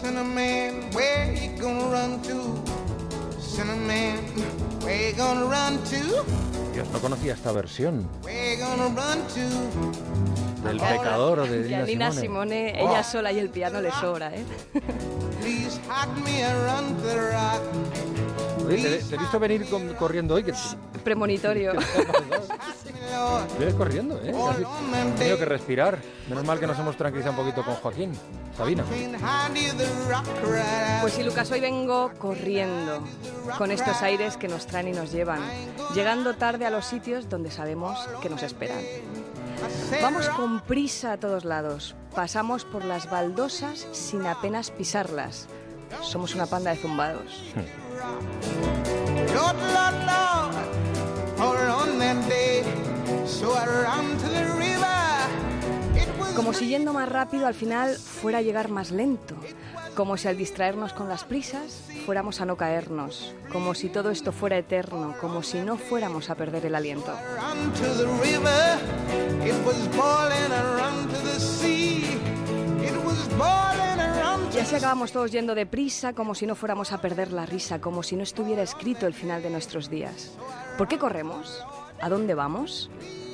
Cinnamon, where you gonna run to? Cinnamon, where you gonna run to? Dios, no conocía esta versión Where you gonna run to? del pecador de Y a Nina Nina Simone. Simone, ella sola y el piano le sobra, ¿eh? Please me the rock. Oye, te, te he visto venir con- corriendo hoy. Que Premonitorio. Vienes corriendo, ¿eh? Casi he tenido que respirar. Menos mal que nos hemos tranquilizado un poquito con Joaquín. Sabina. Pues sí, Lucas, hoy vengo corriendo con estos aires que nos traen y nos llevan, llegando tarde a los sitios donde sabemos que nos esperan. Vamos con prisa a todos lados, pasamos por las baldosas sin apenas pisarlas. Somos una panda de zumbados. Como si yendo más rápido al final fuera a llegar más lento. Como si al distraernos con las prisas fuéramos a no caernos. Como si todo esto fuera eterno. Como si no fuéramos a perder el aliento. Y así acabamos todos yendo deprisa, como si no fuéramos a perder la risa, como si no estuviera escrito el final de nuestros días. ¿Por qué corremos? ¿A dónde vamos?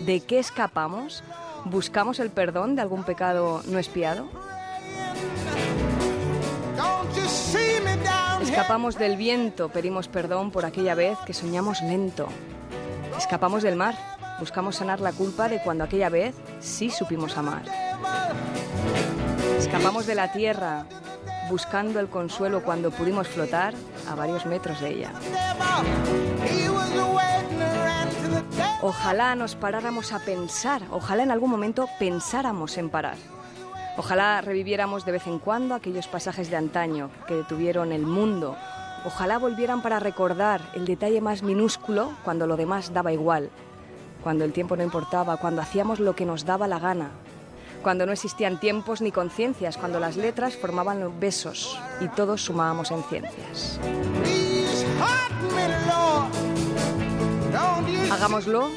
¿De qué escapamos? ¿Buscamos el perdón de algún pecado no espiado? Escapamos del viento, pedimos perdón por aquella vez que soñamos lento. Escapamos del mar, buscamos sanar la culpa de cuando aquella vez sí supimos amar. Escapamos de la tierra, buscando el consuelo cuando pudimos flotar a varios metros de ella. Ojalá nos paráramos a pensar, ojalá en algún momento pensáramos en parar. Ojalá reviviéramos de vez en cuando aquellos pasajes de antaño que detuvieron el mundo. Ojalá volvieran para recordar el detalle más minúsculo cuando lo demás daba igual, cuando el tiempo no importaba, cuando hacíamos lo que nos daba la gana, cuando no existían tiempos ni conciencias, cuando las letras formaban los besos y todos sumábamos en ciencias. Hagámoslo,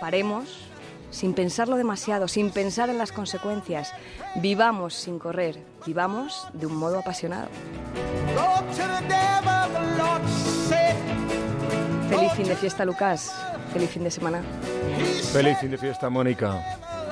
paremos, sin pensarlo demasiado, sin pensar en las consecuencias. Vivamos sin correr, vivamos de un modo apasionado. Feliz fin de fiesta, Lucas. Feliz fin de semana. Feliz fin de fiesta, Mónica.